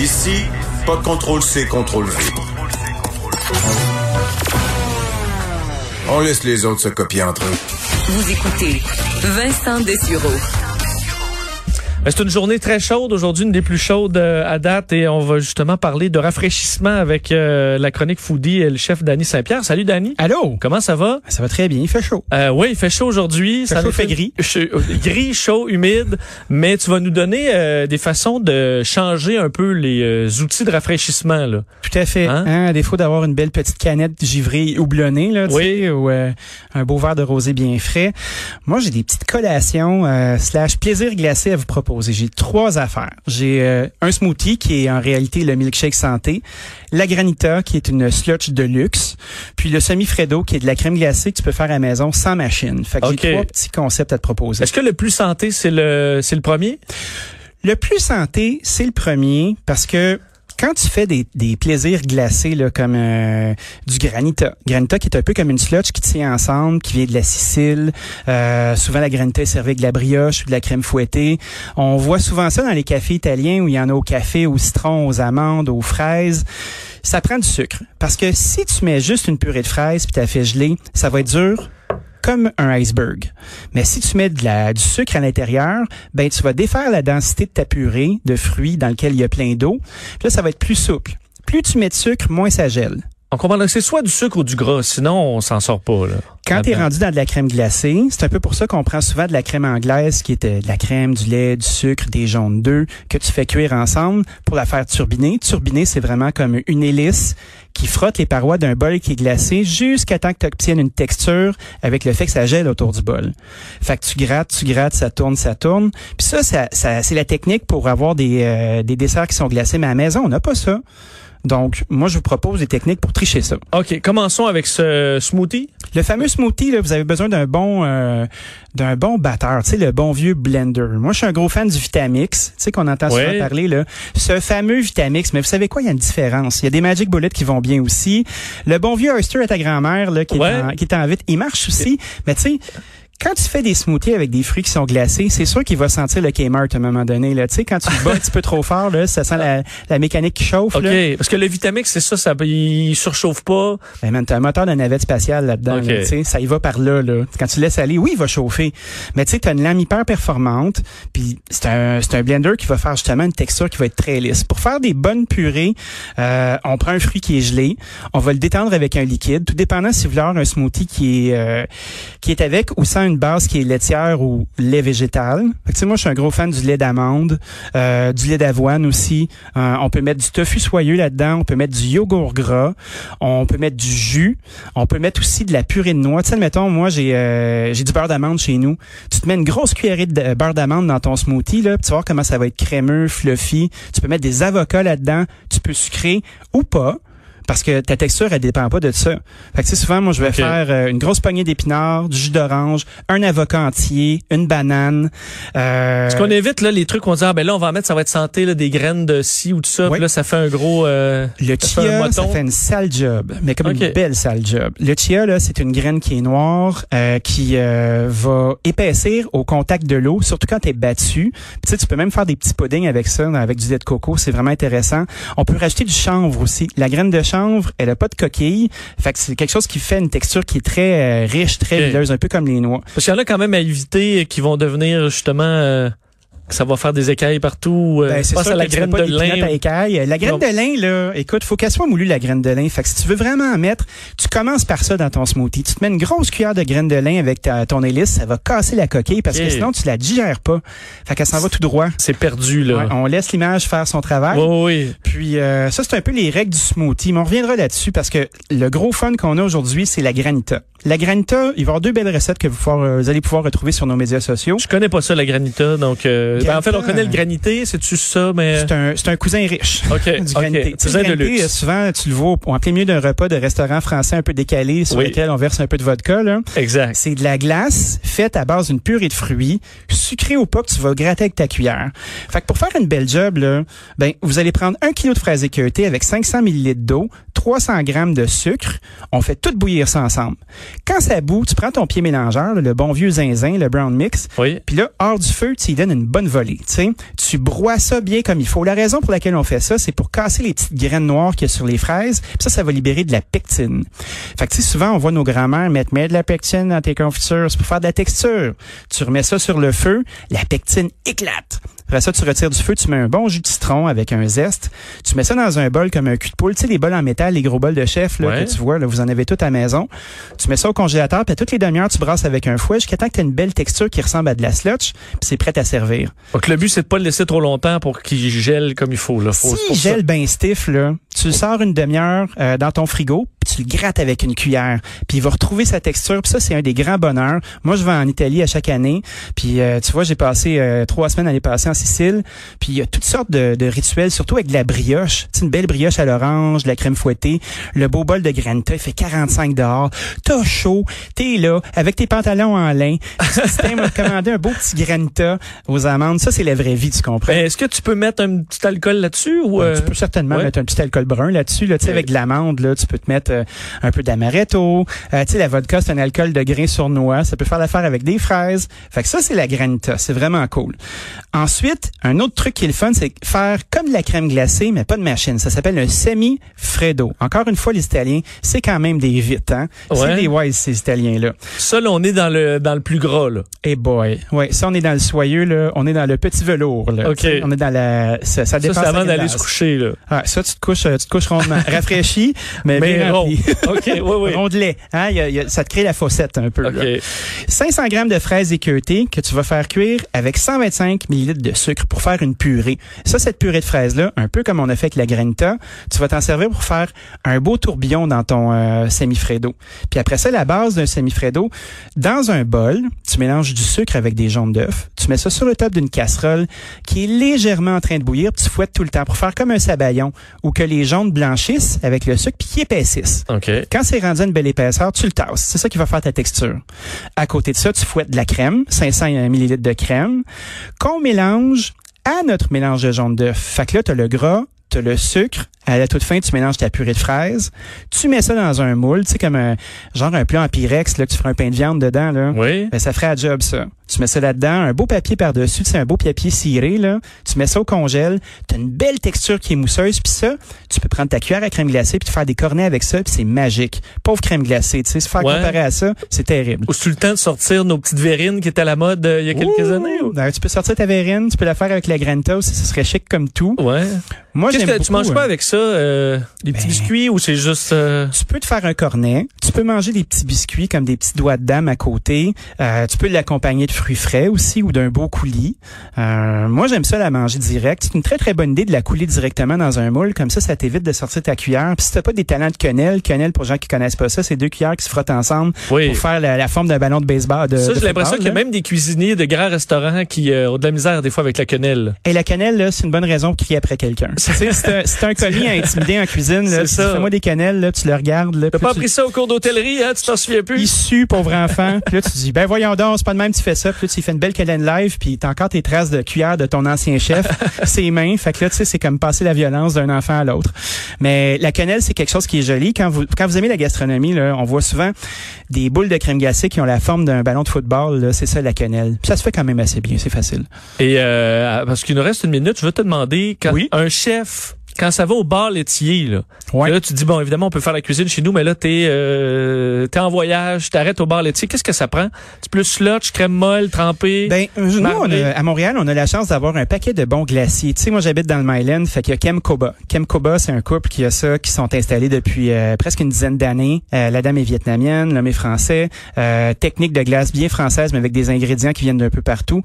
Ici, pas de contrôle C, contrôle V. On laisse les autres se copier entre eux. Vous écoutez Vincent Dessureau. Ben, c'est une journée très chaude aujourd'hui, une des plus chaudes euh, à date, et on va justement parler de rafraîchissement avec euh, la chronique foodie et le chef Danny Saint-Pierre. Salut Danny. Allô? Comment ça va? Ça va très bien, il fait chaud. Euh, oui, il fait chaud aujourd'hui. Chaud, il fait gris. gris, chaud, humide. Mais tu vas nous donner euh, des façons de changer un peu les euh, outils de rafraîchissement. Là. Tout à fait. Hein? Hein, à défaut d'avoir une belle petite canette givrée houblonnée, là, tu Oui. sais, ou euh, un beau verre de rosé bien frais. Moi, j'ai des petites collations euh, slash plaisir glacé à vous proposer. J'ai trois affaires. J'ai euh, un smoothie qui est en réalité le milkshake santé, la granita qui est une slotch de luxe, puis le semi-fredo qui est de la crème glacée que tu peux faire à la maison sans machine. Fait que j'ai trois petits concepts à te proposer. Est-ce que le plus santé, c'est le c'est le premier? Le plus santé, c'est le premier parce que quand tu fais des, plaisirs glacés comme euh, du granita, granita qui est un peu comme une slotch qui tient ensemble, qui vient de la Sicile. Euh, souvent la granita est servie avec de la brioche ou de la crème fouettée. On voit souvent ça dans les cafés italiens où il y en a au café, au citron, aux amandes, aux fraises. Ça prend du sucre parce que si tu mets juste une purée de fraises puis t'as fait geler, ça va être dur comme un iceberg. Mais si tu mets de la, du sucre à l'intérieur, ben tu vas défaire la densité de ta purée de fruits dans lequel il y a plein d'eau. Là, ça va être plus souple. Plus tu mets de sucre, moins ça gèle. On comprend que c'est soit du sucre ou du gras, sinon on s'en sort pas. Là, Quand tu es rendu dans de la crème glacée, c'est un peu pour ça qu'on prend souvent de la crème anglaise qui est euh, de la crème, du lait, du sucre, des jaunes d'œufs que tu fais cuire ensemble pour la faire turbiner. Turbiner, c'est vraiment comme une hélice qui frotte les parois d'un bol qui est glacé jusqu'à temps que tu obtiennes une texture avec le fait que ça gèle autour du bol. Fait que tu grattes, tu grattes, ça tourne, ça tourne. Puis ça, ça, ça- c'est la technique pour avoir des, euh, des desserts qui sont glacés. Mais à la maison, on n'a pas ça. Donc, moi, je vous propose des techniques pour tricher ça. OK, commençons avec ce smoothie. Le fameux smoothie, là, vous avez besoin d'un bon euh, d'un bon batteur, tu sais, le bon vieux blender. Moi, je suis un gros fan du Vitamix, tu sais qu'on entend Ouais. souvent parler là. Ce fameux Vitamix, mais vous savez quoi, il y a une différence. Il y a des Magic Bullets qui vont bien aussi. Le bon vieux Oyster à ta grand-mère là, qui, Ouais. est en, qui est en vite, il marche aussi. Mais tu sais, quand tu fais des smoothies avec des fruits qui sont glacés, c'est sûr qu'il va sentir le Kmart à un moment donné. Là. Tu sais, quand tu bats un petit peu trop fort, là, ça sent la, la mécanique qui chauffe. OK, Là. parce que le Vitamix, c'est ça, ça il surchauffe pas. Ben man, t'as un moteur de navette spatiale là-dedans. Là, tu sais, ça y va par là, là. Quand tu laisses aller, oui, il va chauffer. Mais tu sais, t'as une lame hyper performante. Puis c'est un, c'est un blender qui va faire justement une texture qui va être très lisse. Pour faire des bonnes purées, euh, on prend un fruit qui est gelé, on va le détendre avec un liquide, tout dépendant si vous voulez avoir un smoothie qui est euh, qui est avec ou sans une base qui est laitière ou lait végétal. Fait que, moi, je suis un gros fan du lait d'amande, euh, du lait d'avoine aussi. Euh, on peut mettre du tofu soyeux là-dedans, on peut mettre du yogourt gras, on peut mettre du jus, on peut mettre aussi de la purée de noix. Tu sais, admettons, moi, j'ai euh, j'ai du beurre d'amande chez nous. Tu te mets une grosse cuillerée de euh, beurre d'amande dans ton smoothie, là, puis tu vas voir comment ça va être crémeux, fluffy. Tu peux mettre des avocats là-dedans, tu peux sucrer ou pas. Parce que ta texture, elle dépend pas de ça. Fait que, tu sais, souvent, moi, je vais faire euh, une grosse poignée d'épinards, du jus d'orange, un avocat entier, une banane. Euh, Parce qu'on évite là les trucs on dit ah ben là on va en mettre ça va être santé là des graines de ci ou de ça Oui. puis là ça fait un gros euh, Le ça fait un chia, ça fait une sale job, mais comme Ok. une belle sale job. Le chia, là, c'est une graine qui est noire, euh, qui euh, va épaissir au contact de l'eau, surtout quand battue. Puis, tu sais, tu peux même faire des petits puddings avec ça, avec du lait de coco, c'est vraiment intéressant. On peut rajouter du chanvre aussi. La graine de chanvre, elle a pas de coquille, fait que c'est quelque chose qui fait une texture qui est très euh, riche, très Ok. huileuse, un peu comme les noix. parce qu'il y en a quand même à éviter qui vont devenir justement euh, ça va faire des écailles partout euh, Ben, c'est à la graine de lin à. La graine Non. de lin, là, écoute, faut qu'elle soit moulue, la graine de lin. Fait que si tu veux vraiment en mettre, tu commences par ça dans ton smoothie. Tu te mets une grosse cuillère de graine de lin avec ta, ton hélice, ça va casser la coquille parce que sinon, tu la digères pas. Fait qu'elle s'en va tout droit. c'est perdu là Ouais, on laisse l'image faire son travail. oui. Puis euh, ça, c'est un peu les règles du smoothie. Mais on reviendra là-dessus parce que le gros fun qu'on a aujourd'hui, c'est la granita. La granita, il va y avoir deux belles recettes que vous, euh, vous allez pouvoir retrouver sur nos médias sociaux. je connais pas ça la granita donc euh, ben, en fait on connaît le granité c'est tu ça mais C'est un, c'est un cousin riche. OK du granité. OK Tu sais, cousin le de granité, luxe euh, Souvent, tu le vois en plein milieu d'un repas de restaurant français un peu décalé sur Oui. lequel on verse un peu de vodka. Là. exact C'est de la glace faite à base d'une purée de fruits, sucrée au pas que tu vas gratter avec ta cuillère. Fait que pour faire une belle job, là, ben, vous allez prendre un kilo de fraises équeurtées avec 500 ml d'eau, 300 grammes de sucre. On fait tout bouillir ça ensemble. Quand ça bout, tu prends ton pied mélangeur, là, le bon vieux zinzin, le brown mix, Oui. puis là, hors du feu, tu y donnes une bonne Tu broies ça bien comme il faut. La raison pour laquelle on fait ça, c'est pour casser les petites graines noires qu'il y a sur les fraises. Ça, ça va libérer de la pectine. Fait que souvent, on voit nos grands-mères mettre, mettre de la pectine dans tes confitures. C'est pour faire de la texture. Tu remets ça sur le feu, la pectine éclate. Après ça, tu retires du feu, tu mets un bon jus de citron avec un zeste. Tu mets ça dans un bol comme un cul de poule. Tu sais, les bols en métal, les gros bols de chef là, Ouais. que tu vois, là, vous en avez tout à la maison. Tu mets ça au congélateur, puis toutes les demi-heures, tu brasses avec un fouet jusqu'à temps que tu une belle texture qui ressemble à de la slotch, puis c'est prêt à servir. Donc, le but, c'est de pas le laisser trop longtemps pour qu'il gèle comme il faut. Là. Faut, Si il gèle bien stiff, là, tu sors une demi-heure euh, dans ton frigo, puis tu le grattes avec une cuillère, puis il va retrouver sa texture. Puis ça, c'est un des grands bonheurs. Moi, je vais en Italie à chaque année, puis euh, tu vois, j'ai passé euh, trois semaines l'année passée en Sicile, puis il y a toutes sortes de, de rituels, surtout avec de la brioche. Tu sais, une belle brioche à l'orange, de la crème fouettée, le beau bol de granita, il fait 45 dehors, t'as chaud, t'es là, avec tes pantalons en lin, tu t'es commandé un beau petit granita aux amandes. Ça, c'est la vraie vie, tu comprends? Ben, Est-ce que tu peux mettre un petit alcool là-dessus ou Ouais, euh, Tu peux certainement ouais? mettre un petit alcool brun là-dessus. Là, tu sais, Ouais. avec de l'amande, là, tu peux te mettre euh, un peu d'amaretto. Euh, tu sais, la vodka, c'est un alcool de grain sur noix. Ça peut faire l'affaire avec des fraises. Fait que ça, c'est la granita. C'est vraiment cool. Ensuite, un autre truc qui est le fun, c'est faire comme de la crème glacée, mais pas de machine. Ça s'appelle un semi-freddo. Encore une fois, les Italiens, c'est quand même des vites, hein? Ouais. C'est des wise, ces Italiens-là. Ça, là, on est dans le dans le plus gras, là. Hey boy. Ouais, ça, on est dans le soyeux, là. On est dans le petit velours, là. OK. On est dans la... Ça, ça Ça, dépend c'est avant d'aller se coucher, là. Ah, ça, tu te couches, euh, tu te couches rondement. Rafraîchi, mais, Mais bien OK, oui, oui. Rondelet. Hein, il y a- il y a- ça te crée la fossette un peu. là. OK. 500 grammes de fraises équeutées que tu vas faire cuire avec 125 millilitres de sucre pour faire une purée. Ça, cette purée de fraises-là, un peu comme on a fait avec la granita, tu vas t'en servir pour faire un beau tourbillon dans ton euh, semi-freddo. Puis après ça, la base d'un semi-freddo, dans un bol, tu mélanges du sucre avec des jaunes d'œufs. Tu mets ça sur le top d'une casserole qui est légèrement en train de bouillir, puis tu fouettes tout le temps pour faire comme un sabayon où que les jaunes blanchissent avec le sucre puis qui épaississent. OK. Quand c'est rendu à une belle épaisseur, tu le tasses. C'est ça qui va faire ta texture. À côté de ça, tu fouettes de la crème, 500 ml de crème, qu'on mélange à notre mélange de jaune d'œuf. Fait que là, tu as le gras, tu as le sucre. À la toute fin, tu mélanges ta purée de fraises. Tu mets ça dans un moule, tu sais, comme un genre un plat en pyrex, là, que tu feras un pain de viande dedans, là. Oui. Ben, ça ferait à job, ça. Tu mets ça là-dedans, un beau papier par-dessus, c'est un beau papier ciré, là. Tu mets ça au congèle, t'as une belle texture qui est mousseuse, puis ça, tu peux prendre ta cuillère à crème glacée puis te faire des cornets avec ça, puis c'est magique. Pauvre crème glacée, tu sais, se faire Ouais. comparer à ça, c'est terrible. Ou le temps de sortir nos petites verrines qui étaient à la mode euh, il y a quelques Ouh! années? ou- Ben, tu peux sortir ta verrine, tu peux la faire avec la granita aussi, ce serait chic comme tout. Ouais. Moi, Qu'est-ce que tu manges pas euh, avec ça? euh, des petits ben- biscuits ou c'est juste... euh, Tu peux te faire un cornet. Tu peux manger des petits biscuits comme des petits doigts de dame à côté. Euh, tu peux l'accompagner de fruits frais aussi ou d'un beau coulis. Euh, moi, j'aime ça la manger direct. C'est une très, très bonne idée de la couler directement dans un moule. Comme ça, ça t'évite de sortir ta cuillère. Puis si t'as pas des talents de quenelle, quenelle, pour les gens qui connaissent pas ça, c'est deux cuillères qui se frottent ensemble Oui. pour faire la, la forme d'un ballon de baseball. De, Ça, j'ai l'impression qu'il y a même des cuisiniers de grands restaurants qui euh, ont de la misère des fois avec la quenelle. Et la cannelle, là, c'est une bonne raison pour crier après quelqu'un. Tu sais, c'est un, commis à intimider en cuisine. Fais-moi des cannelles, là, tu le regardes. Là, T'as pas appris ça au cours d'hôtellerie, hein? Tu t'en souviens plus? issu, pauvre enfant. Puis là, tu dis, ben voyons donc, c'est pas de même que tu fais ça. Puis là, tu fais une belle câlin live, puis t'as encore tes traces de cuillère de ton ancien chef, ses mains. Fait que là, tu sais, c'est comme passer la violence d'un enfant à l'autre. Mais la quenelle, c'est quelque chose qui est joli. Quand vous, quand vous aimez la gastronomie, là, on voit souvent des boules de crème glacée qui ont la forme d'un ballon de football. là. C'est ça, la quenelle. Ça se fait quand même assez bien, c'est facile. Et euh, parce qu'il nous reste une minute, je veux te demander, quand Oui. un chef, quand ça va au bar laitier, là, Ouais. là tu dis, bon, évidemment, on peut faire la cuisine chez nous, mais là, t'es euh, t'es en voyage, t'arrêtes au bar laitier, qu'est-ce que ça prend? C'est plus slotch, crème molle, trempée? Ben, euh, nous, on a- à Montréal, on a la chance d'avoir un paquet de bons glaciers. Tu sais, moi, j'habite dans le Myland, fait qu'il y a Kem Koba. Kem Koba, c'est un couple qui a ça, qui sont installés depuis euh, presque une dizaine d'années. Euh, la dame est vietnamienne, l'homme est français. Euh, technique de glace bien française, mais avec des ingrédients qui viennent d'un peu partout.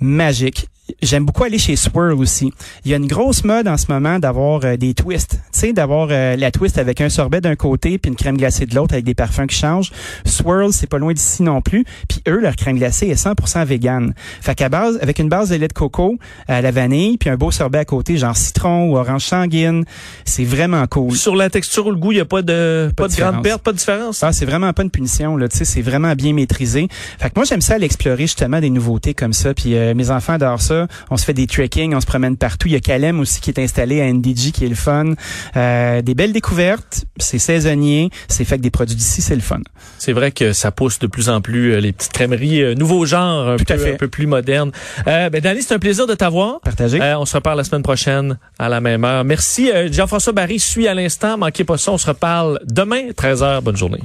Magique. J'aime beaucoup aller chez Swirl aussi. Il y a une grosse mode en ce moment d'avoir euh, des twists. Tu sais, d'avoir euh, la twist avec un sorbet d'un côté puis une crème glacée de l'autre avec des parfums qui changent. Swirl, c'est pas loin d'ici non plus. Puis eux, leur crème glacée est 100% vegan. Fait qu'à base, avec une base de lait de coco à la vanille puis un beau sorbet à côté, genre citron ou orange sanguine, c'est vraiment cool. Sur la texture ou le goût, il n'y a pas de, pas de de grande perte, pas de différence? Ah, c'est vraiment pas une punition là, tu sais, c'est vraiment bien maîtrisé. Fait que moi j'aime ça aller explorer justement des nouveautés comme ça. Puis euh, mes enfants adorent ça. On se fait des trekking, on se promène partout. Il y a Calem aussi qui est installé à NDG qui est le fun. Euh, des belles découvertes, c'est saisonnier, c'est fait avec des produits d'ici, c'est le fun. C'est vrai que ça pousse de plus en plus euh, les petites crèmeries, euh, nouveaux genres, un, Tout peu, à fait. un peu plus modernes. Euh, ben, Danny, c'est un plaisir de t'avoir. Partagez. Euh, on se reparle la semaine prochaine à la même heure. Merci. Jean-François Barry suit à l'instant. Manquez pas ça. On se reparle demain, 13h. Bonne journée.